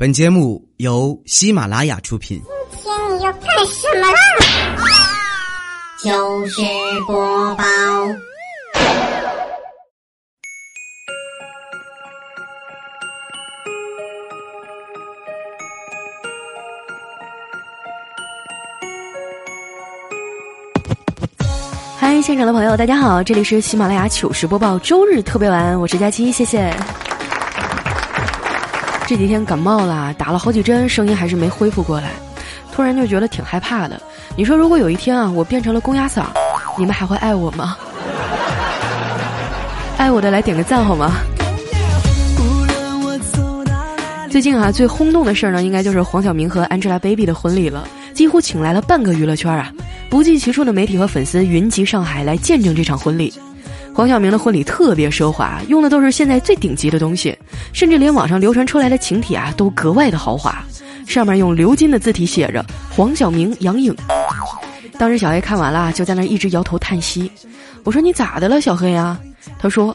本节目由喜马拉雅出品。今天你要干什么啦？糗事播报。嗨，现场的朋友，大家好，这里是喜马拉雅糗事播报周日特别晚，我是佳期，谢谢。这几天感冒了，打了好几针，声音还是没恢复过来，突然就觉得挺害怕的。你说，如果有一天啊，我变成了公鸭嗓，你们还会爱我吗？爱我的来点个赞好吗？最近啊，最轰动的事儿呢，应该就是黄晓明和 Angelababy 的婚礼了，几乎请来了半个娱乐圈啊。不计其数的媒体和粉丝云集上海来见证这场婚礼。黄晓明的婚礼特别奢华，用的都是现在最顶级的东西，甚至连网上流传出来的请帖啊都格外的豪华，上面用鎏金的字体写着“黄晓明、杨颖”。当时小黑看完了，就在那一直摇头叹息。我说：“你咋的了，小黑啊？”他说：“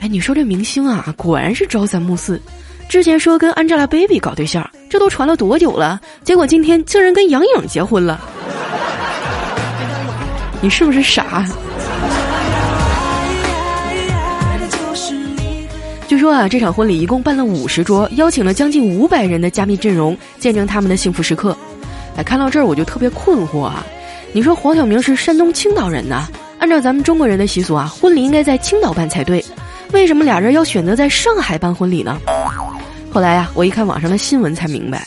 哎，你说这明星啊，果然是朝三暮四。之前说跟 Angelababy 搞对象，这都传了多久了？结果今天竟然跟杨颖结婚了。”你是不是傻？据说啊，这场婚礼一共办了五十桌，邀请了将近五百人的加密阵容，见证他们的幸福时刻。哎，看到这儿我就特别困惑啊！你说黄晓明是山东青岛人呐，按照咱们中国人的习俗啊，婚礼应该在青岛办才对，为什么俩人要选择在上海办婚礼呢？后来呀，我一看网上的新闻才明白，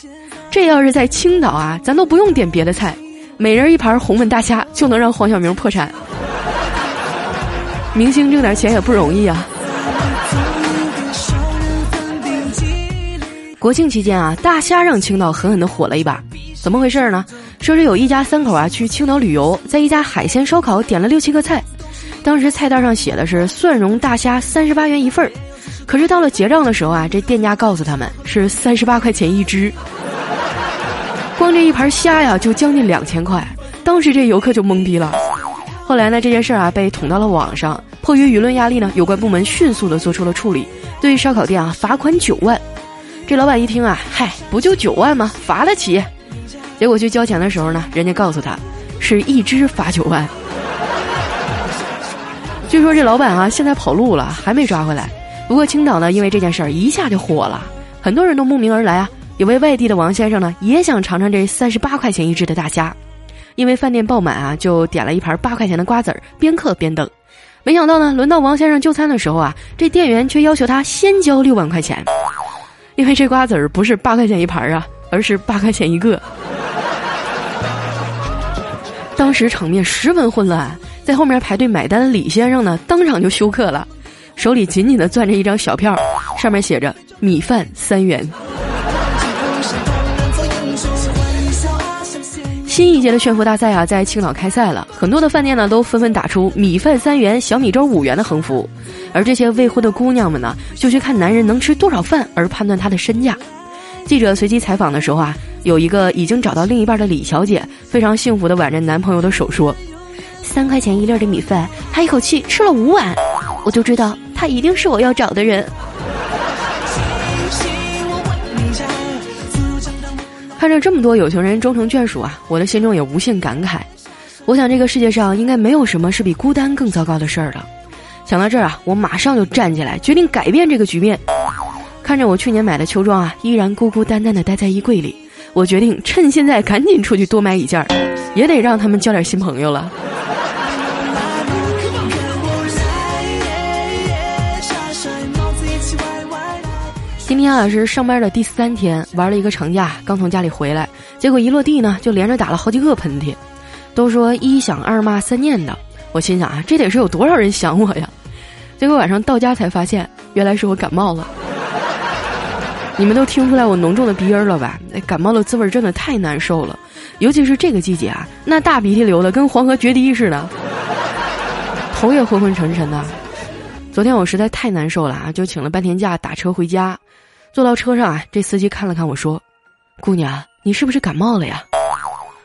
这要是在青岛啊，咱都不用点别的菜。每人一盘红焖大虾就能让黄晓明破产，明星挣点钱也不容易啊。国庆期间啊，大虾让青岛狠狠的火了一把，怎么回事呢？说是有一家三口啊去青岛旅游，在一家海鲜烧烤点了六七个菜，当时菜单上写的是蒜蓉大虾三十八元一份儿，可是到了结账的时候啊，这店家告诉他们是三十八块钱一只。光这一盘虾呀，就将近两千块，当时这游客就懵逼了。后来呢，这件事啊被捅到了网上，迫于舆论压力呢，有关部门迅速的做出了处理，对烧烤店啊罚款九万。这老板一听啊，嗨，不就九万吗？罚得起。结果去交钱的时候呢，人家告诉他，是一只罚九万。据说这老板啊现在跑路了，还没抓回来。不过青岛呢，因为这件事儿一下就火了，很多人都慕名而来啊。有位外地的王先生呢，也想尝尝这三十八块钱一只的大虾，因为饭店爆满啊，就点了一盘八块钱的瓜子儿，边嗑边等。没想到呢，轮到王先生就餐的时候啊，这店员却要求他先交六万块钱，因为这瓜子儿不是八块钱一盘儿啊，而是八块钱一个。当时场面十分混乱，在后面排队买单的李先生呢，当场就休克了，手里紧紧的攥着一张小票，上面写着米饭三元。新一届的炫富大赛啊，在青岛开赛了，很多的饭店呢都纷纷打出“米饭三元，小米粥五元”的横幅，而这些未婚的姑娘们呢，就去看男人能吃多少饭而判断他的身价。记者随机采访的时候啊，有一个已经找到另一半的李小姐，非常幸福的挽着男朋友的手说：“三块钱一粒的米饭，他一口气吃了五碗，我就知道他一定是我要找的人。”看着这么多有情人终成眷属啊，我的心中也无限感慨。我想这个世界上应该没有什么是比孤单更糟糕的事儿了。想到这儿啊，我马上就站起来，决定改变这个局面。看着我去年买的秋装啊，依然孤孤单单的待在衣柜里，我决定趁现在赶紧出去多买一件儿，也得让他们交点新朋友了。今天啊是上班的第三天，玩了一个长假，刚从家里回来，结果一落地呢就连着打了好几个喷嚏。都说一想二骂三念叨，我心想啊这得是有多少人想我呀？结果晚上到家才发现，原来是我感冒了。你们都听出来我浓重的鼻音了吧？那感冒的滋味真的太难受了，尤其是这个季节啊，那大鼻涕流的跟黄河决堤似的，头也昏昏沉沉的。昨天我实在太难受了啊，就请了半天假打车回家。坐到车上啊，这司机看了看我说：“姑娘，你是不是感冒了呀？”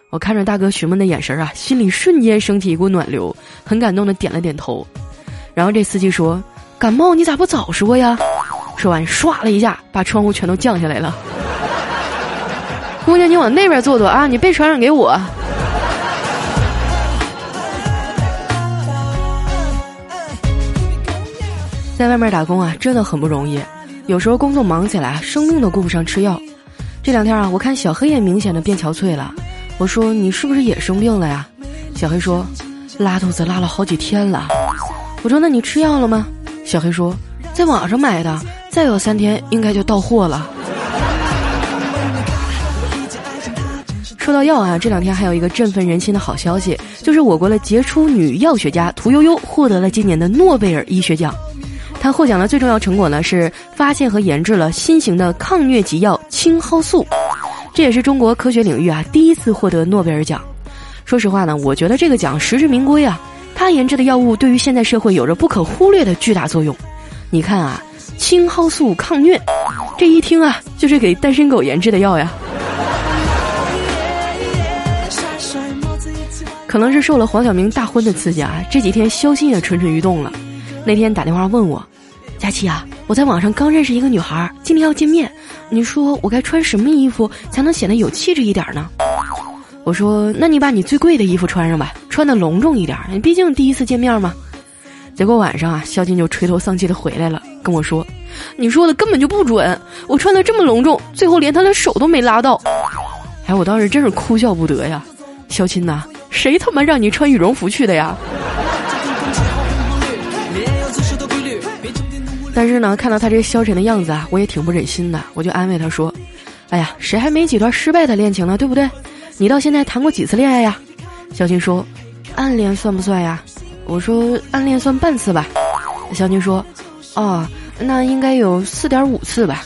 我看着大哥询问的眼神啊，心里瞬间升起一股暖流，很感动的点了点头。然后这司机说：“感冒你咋不早说呀？”说完唰了一下把窗户全都降下来了。姑娘，你往那边坐坐啊，你别传染给我。在外面打工啊，真的很不容易。有时候工作忙起来，生病都顾不上吃药。这两天啊，我看小黑也明显的变憔悴了。我说：“你是不是也生病了呀？”小黑说：“拉肚子拉了好几天了。”我说：“那你吃药了吗？”小黑说：“在网上买的，再有三天应该就到货了。”说到药啊，这两天还有一个振奋人心的好消息，就是我国的杰出女药学家屠呦呦获得了今年的诺贝尔医学奖。他获奖的最重要成果呢，是发现和研制了新型的抗疟疾药青蒿素，这也是中国科学领域啊第一次获得诺贝尔奖。说实话呢，我觉得这个奖实至名归啊。他研制的药物对于现在社会有着不可忽略的巨大作用。你看啊，青蒿素抗疟，这一听啊，就是给单身狗研制的药呀。可能是受了黄晓明大婚的刺激啊，这几天肖心也蠢蠢欲动了。那天打电话问我。佳琪啊，我在网上刚认识一个女孩，今天要见面，你说我该穿什么衣服才能显得有气质一点呢？我说，那你把你最贵的衣服穿上吧，穿的隆重一点，你毕竟第一次见面嘛。结果晚上啊，肖金就垂头丧气的回来了，跟我说：“你说的根本就不准，我穿的这么隆重，最后连他的手都没拉到。”哎，我当时真是哭笑不得呀，肖金呐，谁他妈让你穿羽绒服去的呀？但是呢，看到他这消沉的样子啊，我也挺不忍心的。我就安慰他说：“哎呀，谁还没几段失败的恋情呢？对不对？你到现在谈过几次恋爱呀？”小金说：“暗恋算不算呀？”我说：“暗恋算半次吧。”小金说：“哦，那应该有四点五次吧。”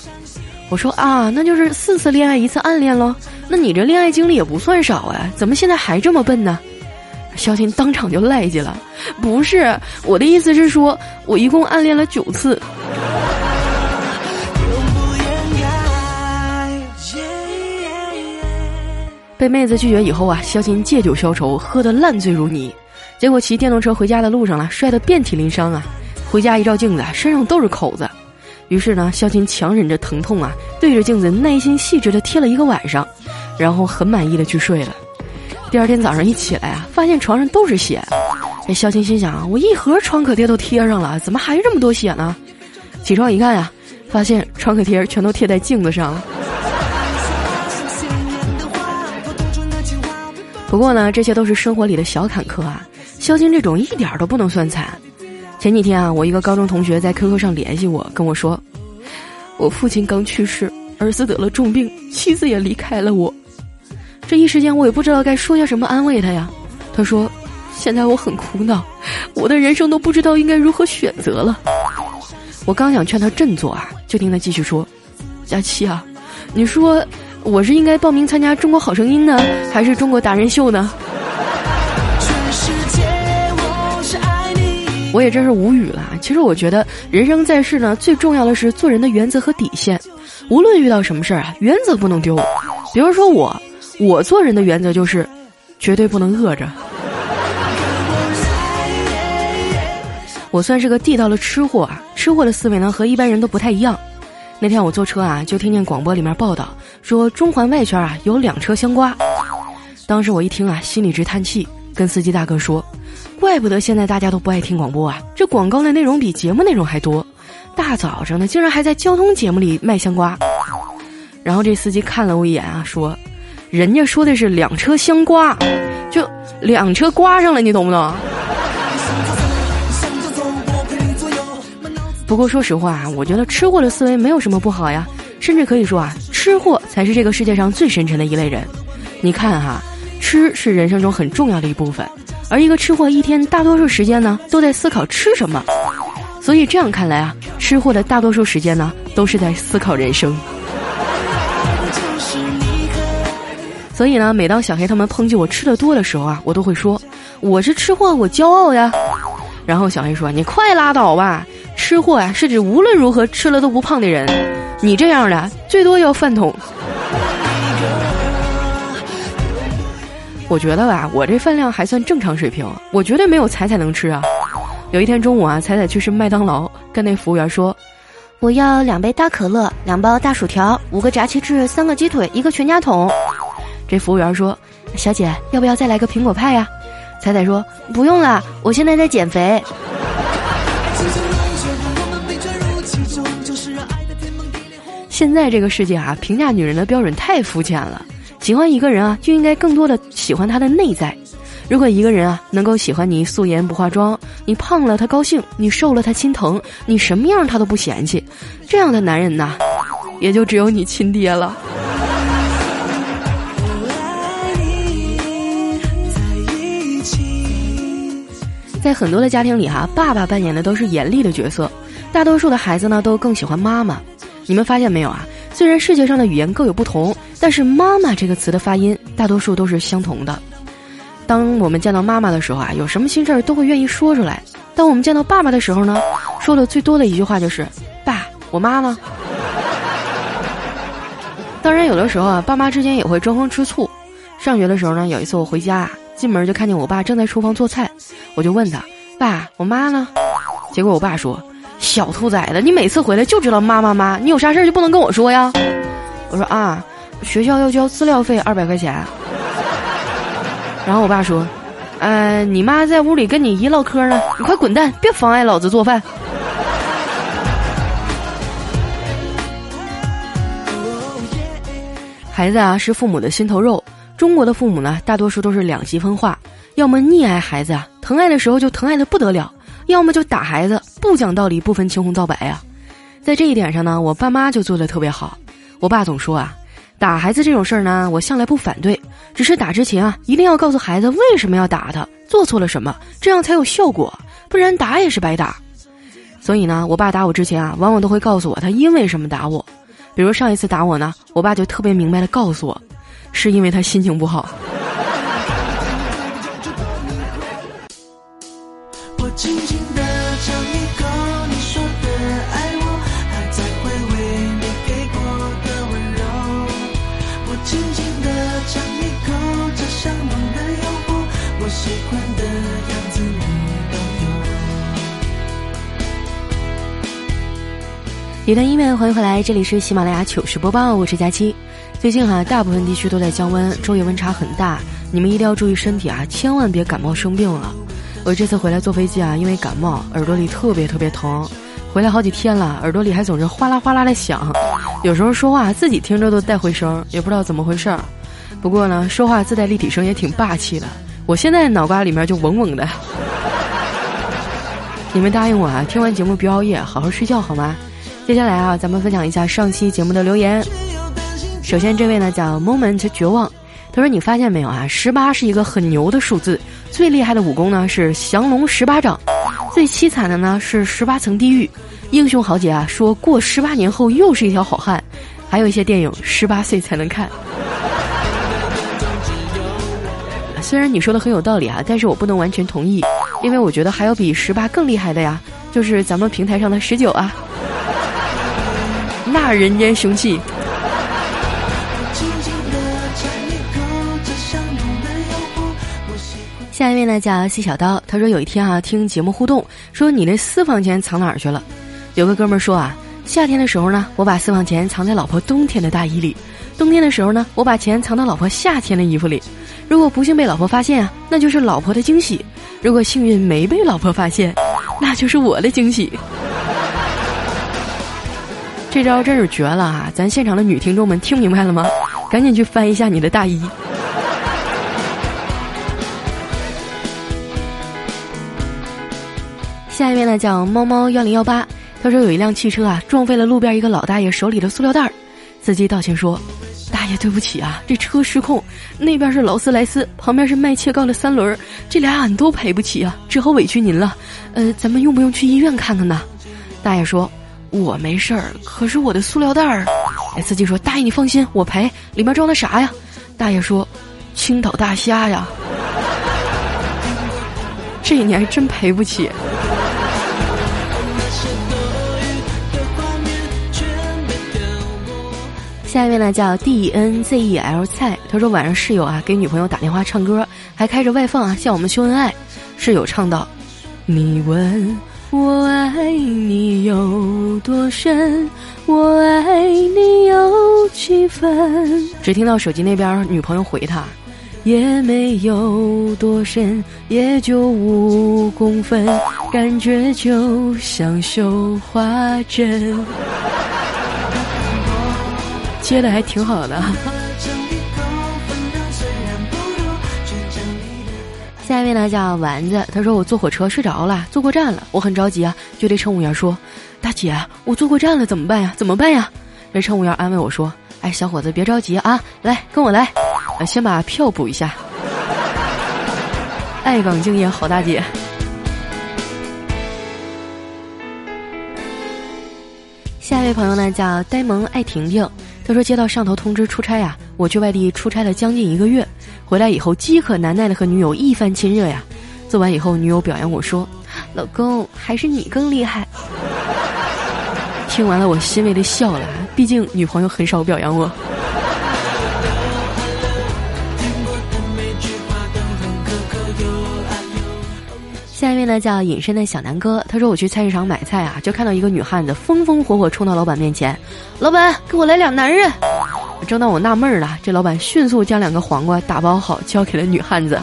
我说：“啊，那就是四次恋爱一次暗恋喽。那你这恋爱经历也不算少啊，怎么现在还这么笨呢？”肖金当场就赖叽了：“不是，我的意思是说，我一共暗恋了九次。”被妹子拒绝以后啊，肖金借酒消愁，喝得烂醉如泥。结果骑电动车回家的路上了，摔得遍体鳞伤啊！回家一照镜子，身上都是口子。于是呢，肖金强忍着疼痛啊，对着镜子耐心细致的贴了一个晚上，然后很满意的去睡了。第二天早上一起来啊，发现床上都是血。这肖青心想，我一盒创可贴都贴上了，怎么还这么多血呢？起床一看呀，发现创可贴全都贴在镜子上了。不过呢，这些都是生活里的小坎坷啊。肖青这种一点都不能算惨。前几天啊，我一个高中同学在 QQ 上联系我，跟我说，我父亲刚去世，儿子得了重病，妻子也离开了我。这一时间我也不知道该说些什么安慰他呀。他说，现在我很苦恼，我的人生都不知道应该如何选择了。我刚想劝他振作啊，就听他继续说，佳琪啊，你说。我是应该报名参加《中国好声音》呢，还是《中国达人秀》呢？我也真是无语了。其实我觉得人生在世呢，最重要的是做人的原则和底线。无论遇到什么事儿啊，原则不能丢。比如说我，我做人的原则就是，绝对不能饿着。我算是个地道的吃货啊，吃货的思维呢和一般人都不太一样。那天我坐车啊，就听见广播里面报道说中环外圈啊有两车香瓜。当时我一听啊，心里直叹气，跟司机大哥说：“怪不得现在大家都不爱听广播啊，这广告的内容比节目内容还多。大早上的竟然还在交通节目里卖香瓜。”然后这司机看了我一眼啊，说：“人家说的是两车相刮，就两车刮上了，你懂不懂？”不过说实话啊，我觉得吃货的思维没有什么不好呀，甚至可以说啊，吃货才是这个世界上最深沉的一类人。你看哈，吃是人生中很重要的一部分，而一个吃货一天大多数时间呢都在思考吃什么，所以这样看来啊，吃货的大多数时间呢都是在思考人生。所以呢，每当小黑他们抨击我吃的多的时候啊，我都会说我是吃货，我骄傲呀。然后小黑说：“你快拉倒吧。”吃货啊，是指无论如何吃了都不胖的人。你这样的最多要饭桶。我觉得吧，我这饭量还算正常水平，我绝对没有彩彩能吃啊。有一天中午啊，彩彩去吃麦当劳，跟那服务员说：“我要两杯大可乐，两包大薯条，五个炸鸡翅，三个鸡腿，一个全家桶。这服务员说：“小姐，要不要再来个苹果派呀？”彩彩说：“不用了，我现在在减肥。”现在这个世界啊，评价女人的标准太肤浅了。喜欢一个人啊，就应该更多的喜欢他的内在。如果一个人啊能够喜欢你素颜不化妆，你胖了他高兴，你瘦了他心疼，你什么样他都不嫌弃，这样的男人呐，也就只有你亲爹了。在很多的家庭里哈，爸爸扮演的都是严厉的角色，大多数的孩子呢都更喜欢妈妈。你们发现没有啊？虽然世界上的语言各有不同，但是“妈妈”这个词的发音大多数都是相同的。当我们见到妈妈的时候啊，有什么心事儿都会愿意说出来。当我们见到爸爸的时候呢，说的最多的一句话就是“爸，我妈呢？” 当然，有的时候啊，爸妈之间也会争风吃醋。上学的时候呢，有一次我回家，进门就看见我爸正在厨房做菜，我就问他：“爸，我妈呢？”结果我爸说：“小兔崽子，你每次回来就知道妈妈妈，你有啥事儿就不能跟我说呀？”我说：“啊，学校要交资料费二百块钱。”然后我爸说：“呃，你妈在屋里跟你姨唠嗑呢，你快滚蛋，别妨碍老子做饭。”孩子啊，是父母的心头肉。中国的父母呢，大多数都是两极分化，要么溺爱孩子啊，疼爱的时候就疼爱的不得了；要么就打孩子，不讲道理，不分青红皂白呀。在这一点上呢，我爸妈就做的特别好。我爸总说啊。打孩子这种事儿呢，我向来不反对，只是打之前啊，一定要告诉孩子为什么要打他，做错了什么，这样才有效果，不然打也是白打。所以呢，我爸打我之前啊，往往都会告诉我他因为什么打我。比如上一次打我呢，我爸就特别明白的告诉我，是因为他心情不好。一段音乐，欢迎回来，这里是喜马拉雅糗事播报，我是佳期。最近哈，大部分地区都在降温，昼夜温差很大，你们一定要注意身体啊，千万别感冒生病了。我这次回来坐飞机啊，因为感冒，耳朵里特别特别疼，回来好几天了，耳朵里还总是哗啦哗啦的响，有时候说话自己听着都带回声，也不知道怎么回事儿。不过呢，说话自带立体声也挺霸气的，我现在脑瓜里面就嗡嗡的。你们答应我啊，听完节目别熬夜，好好睡觉好吗？接下来啊，咱们分享一下上期节目的留言。首先，这位呢叫 Moment 绝望，他说：“你发现没有啊？十八是一个很牛的数字，最厉害的武功呢是降龙十八掌，最凄惨的呢是十八层地狱。英雄豪杰啊，说过十八年后又是一条好汉。还有一些电影十八岁才能看。虽然你说的很有道理啊，但是我不能完全同意，因为我觉得还有比十八更厉害的呀，就是咱们平台上的十九啊。”那人间凶器。下一位呢叫细小刀，他说有一天啊听节目互动，说你那私房钱藏哪儿去了？有个哥们儿说啊，夏天的时候呢，我把私房钱藏在老婆冬天的大衣里；冬天的时候呢，我把钱藏到老婆夏天的衣服里。如果不幸被老婆发现啊，那就是老婆的惊喜；如果幸运没被老婆发现，那就是我的惊喜。这招真是绝了啊！咱现场的女听众们听明白了吗？赶紧去翻一下你的大衣。下一位呢，叫猫猫幺零幺八，他说有一辆汽车啊撞飞了路边一个老大爷手里的塑料袋儿，司机道歉说：“大爷对不起啊，这车失控，那边是劳斯莱斯，旁边是卖切糕的三轮，这俩俺都赔不起啊，只好委屈您了。呃，咱们用不用去医院看看呢？”大爷说。我没事儿，可是我的塑料袋儿。哎，司机说：“大爷你放心，我赔。里面装的啥呀？”大爷说：“青岛大虾呀。”这你还真赔不起。下一位呢叫 D N Z E L 菜，他说晚上室友啊给女朋友打电话唱歌，还开着外放啊向我们秀恩爱。室友唱道：“你问。”我爱你有多深，我爱你有几分。只听到手机那边女朋友回他，也没有多深，也就五公分，感觉就像绣花针。接的还挺好的。下一位呢叫丸子，他说我坐火车睡着了，坐过站了，我很着急啊，就对乘务员说：“大姐，我坐过站了，怎么办呀？怎么办呀？”这乘务员安慰我说：“哎，小伙子别着急啊，来跟我来，先把票补一下。”爱岗敬业好大姐。下一位朋友呢叫呆萌爱婷婷，他说接到上头通知出差呀，我去外地出差了将近一个月。回来以后饥渴难耐的和女友一番亲热呀，做完以后女友表扬我说：“老公还是你更厉害。”听完了我欣慰的笑了，毕竟女朋友很少表扬我。下一位呢叫隐身的小南哥，他说我去菜市场买菜啊，就看到一个女汉子风风火火冲到老板面前，老板给我来俩男人。正当我纳闷了，这老板迅速将两个黄瓜打包好，交给了女汉子，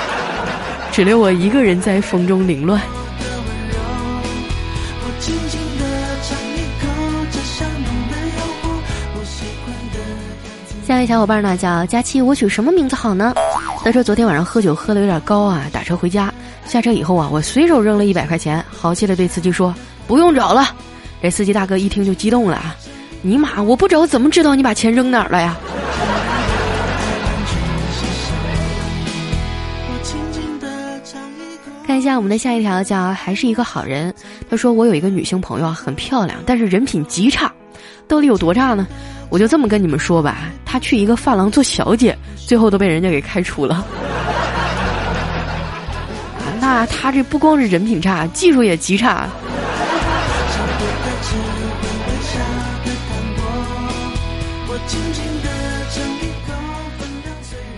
只留我一个人在风中凌乱。下一位小伙伴呢叫佳期，我取什么名字好呢？他说昨天晚上喝酒喝的有点高啊，打车回家，下车以后啊，我随手扔了一百块钱，豪气的对司机说不用找了。这司机大哥一听就激动了啊。尼玛！我不找怎么知道你把钱扔哪儿了呀？看一下我们的下一条，叫还是一个好人。他说我有一个女性朋友啊，很漂亮，但是人品极差。到底有多差呢？我就这么跟你们说吧，她去一个发廊做小姐，最后都被人家给开除了。那她这不光是人品差，技术也极差。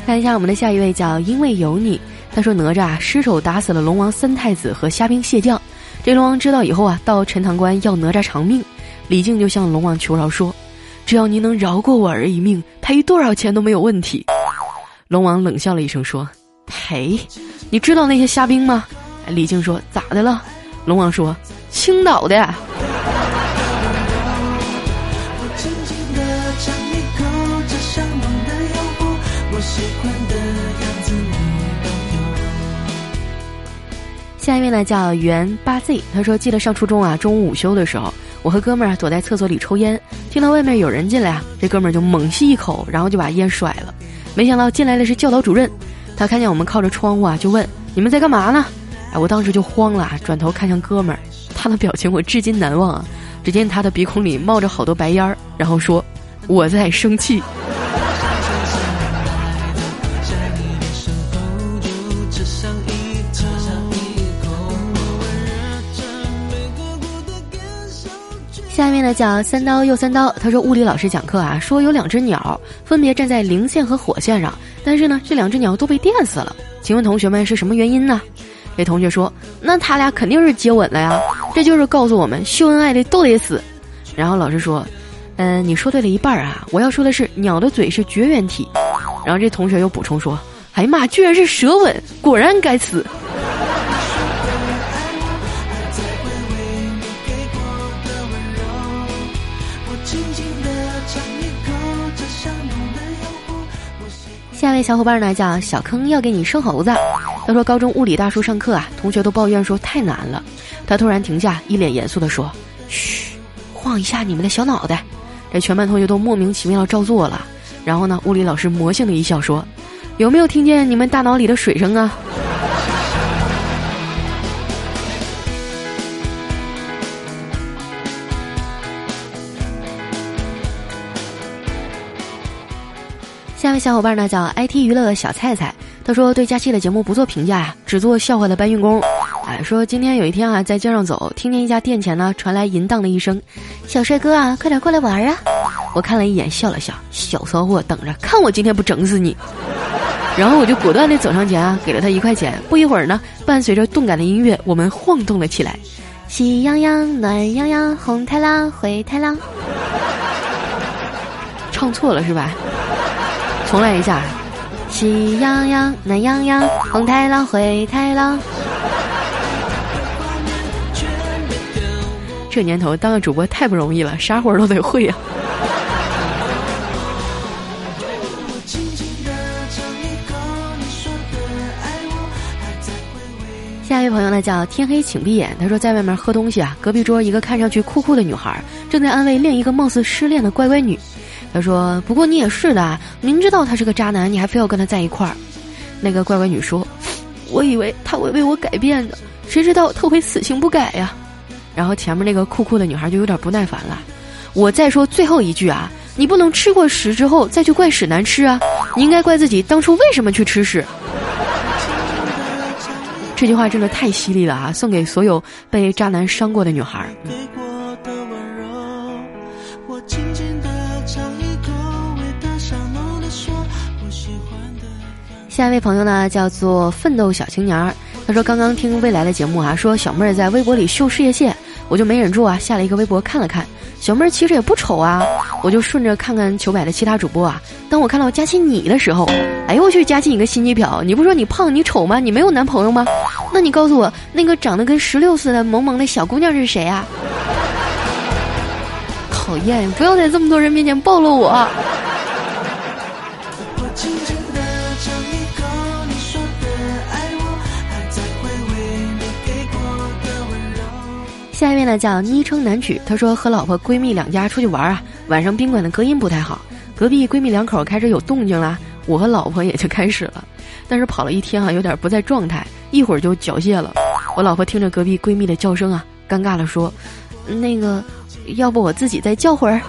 看一下我们的下一位叫因为有你，他说哪吒失手打死了龙王三太子和虾兵蟹将，这龙王知道以后啊，到陈塘关要哪吒偿命，李靖就向龙王求饶说，只要您能饶过我儿一命，赔多少钱都没有问题。龙王冷笑了一声说，赔？你知道那些虾兵吗？李靖说咋的了？龙王说青岛的。下一位呢叫袁八 Z，他说记得上初中啊，中午午休的时候，我和哥们儿躲在厕所里抽烟，听到外面有人进来啊，这哥们儿就猛吸一口，然后就把烟甩了。没想到进来的是教导主任，他看见我们靠着窗户啊，就问你们在干嘛呢？哎，我当时就慌了，转头看向哥们儿，他的表情我至今难忘啊。只见他的鼻孔里冒着好多白烟儿，然后说我在生气。下面呢叫三刀又三刀，他说物理老师讲课啊，说有两只鸟分别站在零线和火线上，但是呢这两只鸟都被电死了。请问同学们是什么原因呢？这同学说，那他俩肯定是接吻了呀，这就是告诉我们秀恩爱的都得死。然后老师说，嗯，你说对了一半啊，我要说的是鸟的嘴是绝缘体。然后这同学又补充说，哎呀妈，居然是舌吻，果然该死。下位小伙伴呢叫小坑要给你生猴子，他说高中物理大叔上课啊，同学都抱怨说太难了，他突然停下，一脸严肃地说：“嘘，晃一下你们的小脑袋。”这全班同学都莫名其妙的照做了，然后呢，物理老师魔性的一笑说：“有没有听见你们大脑里的水声啊？”下位小伙伴呢叫 IT 娱乐小菜菜，他说对佳期的节目不做评价呀，只做笑话的搬运工。哎，说今天有一天啊，在街上走，听见一家店前呢传来淫荡的一声：“小帅哥啊，快点过来玩啊！”我看了一眼，笑了笑，小骚货，等着看我今天不整死你。然后我就果断地走上前啊，给了他一块钱。不一会儿呢，伴随着动感的音乐，我们晃动了起来。喜羊羊，暖洋洋，红太狼，灰太狼。唱错了是吧？重来一下。喜羊羊，暖羊羊，红太狼，灰太狼。这年头当个主播太不容易了，啥活都得会呀。下一位朋友呢叫天黑请闭眼，他说在外面喝东西啊，隔壁桌一个看上去酷酷的女孩正在安慰另一个貌似失恋的乖乖女。他说：“不过你也是的，明知道他是个渣男，你还非要跟他在一块儿。”那个乖乖女说：“我以为他会为我改变的，谁知道他会死性不改呀。”然后前面那个酷酷的女孩就有点不耐烦了，我再说最后一句啊，你不能吃过屎之后再去怪屎难吃啊，你应该怪自己当初为什么去吃屎。这句话真的太犀利了啊，送给所有被渣男伤过的女孩。下一位朋友呢，叫做奋斗小青年儿。他说：“刚刚听未来的节目啊，说小妹儿在微博里秀事业线，我就没忍住啊，下了一个微博看了看。小妹儿其实也不丑啊，我就顺着看看糗百的其他主播啊。当我看到佳琪你的时候，哎呦我去，佳琪你个心机婊！你不说你胖你丑吗？你没有男朋友吗？那你告诉我，那个长得跟十六岁的萌萌的小姑娘是谁啊？讨厌！不要在这么多人面前暴露我。”下一位呢叫昵称男曲，他说和老婆闺蜜两家出去玩啊，晚上宾馆的隔音不太好，隔壁闺蜜两口开始有动静啦，我和老婆也就开始了，但是跑了一天啊，有点不在状态，一会儿就缴械了。我老婆听着隔壁闺蜜的叫声啊，尴尬的说：“那个，要不我自己再叫会儿。”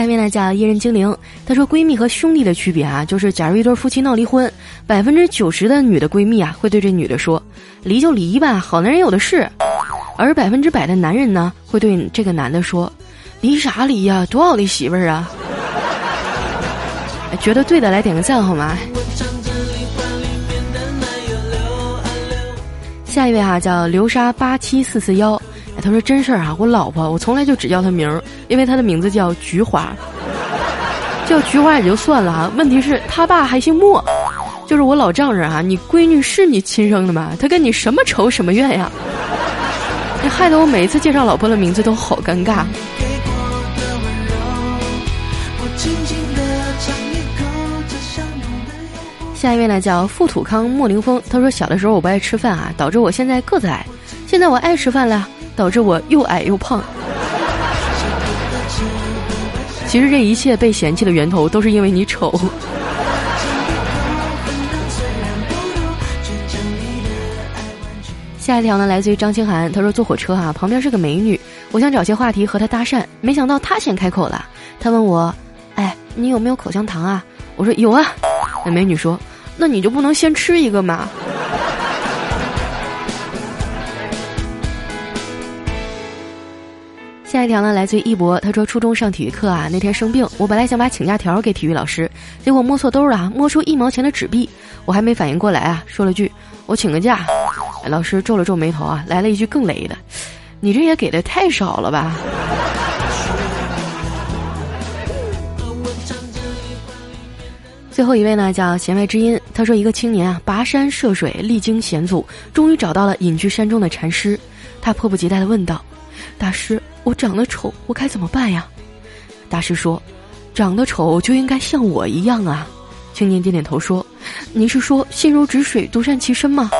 下面呢叫一人精灵，她说闺蜜和兄弟的区别啊，就是假如一对夫妻闹离婚，百分之九十的女的闺蜜啊会对这女的说，离就离吧，好男人有的是，而百分之百的男人呢会对这个男的说，离啥离呀，多好的媳妇儿啊！觉得对的来点个赞好吗？下一位哈叫流沙八七四四幺。他说：“真事儿啊，我老婆，我从来就只叫她名儿，因为她的名字叫菊花。叫菊花也就算了啊，问题是她爸还姓莫，就是我老丈人啊。你闺女是你亲生的吗？他跟你什么仇什么怨呀？你害得我每一次介绍老婆的名字都好尴尬。”下一位呢，叫富土康莫凌风。他说：“小的时候我不爱吃饭啊，导致我现在个子矮。现在我爱吃饭了。”导致我又矮又胖。其实这一切被嫌弃的源头都是因为你丑。下一条呢，来自于张清涵，他说坐火车啊，旁边是个美女，我想找些话题和她搭讪，没想到她先开口了。她问我：“哎，你有没有口香糖啊？”我说：“有啊。”那美女说：“那你就不能先吃一个吗？”下一条呢，来自于一博，他说初中上体育课啊，那天生病，我本来想把请假条给体育老师，结果摸错兜了，摸出一毛钱的纸币，我还没反应过来啊，说了句我请个假，老师皱了皱眉头啊，来了一句更雷的，你这也给的太少了吧。最后一位呢，叫弦外之音，他说一个青年啊，跋山涉水，历经险阻，终于找到了隐居山中的禅师，他迫不及待的问道，大师。我长得丑，我该怎么办呀？大师说：“长得丑就应该像我一样啊。”青年点点头说：“你是说心如止水，独善其身吗？”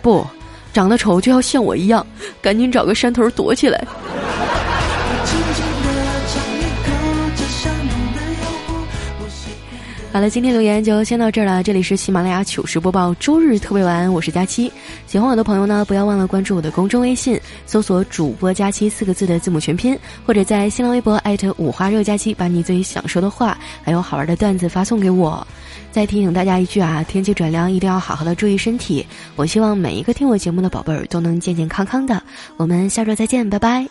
不，长得丑就要像我一样，赶紧找个山头躲起来。好了，今天留言就先到这儿了。这里是喜马拉雅糗事播报周日特别晚，我是佳期。喜欢我的朋友呢，不要忘了关注我的公众微信，搜索“主播佳期”四个字的字母全拼，或者在新浪微博艾特五花肉佳期，把你最想说的话还有好玩的段子发送给我。再提醒大家一句啊，天气转凉，一定要好好的注意身体。我希望每一个听我节目的宝贝儿都能健健康康的。我们下周再见，拜拜。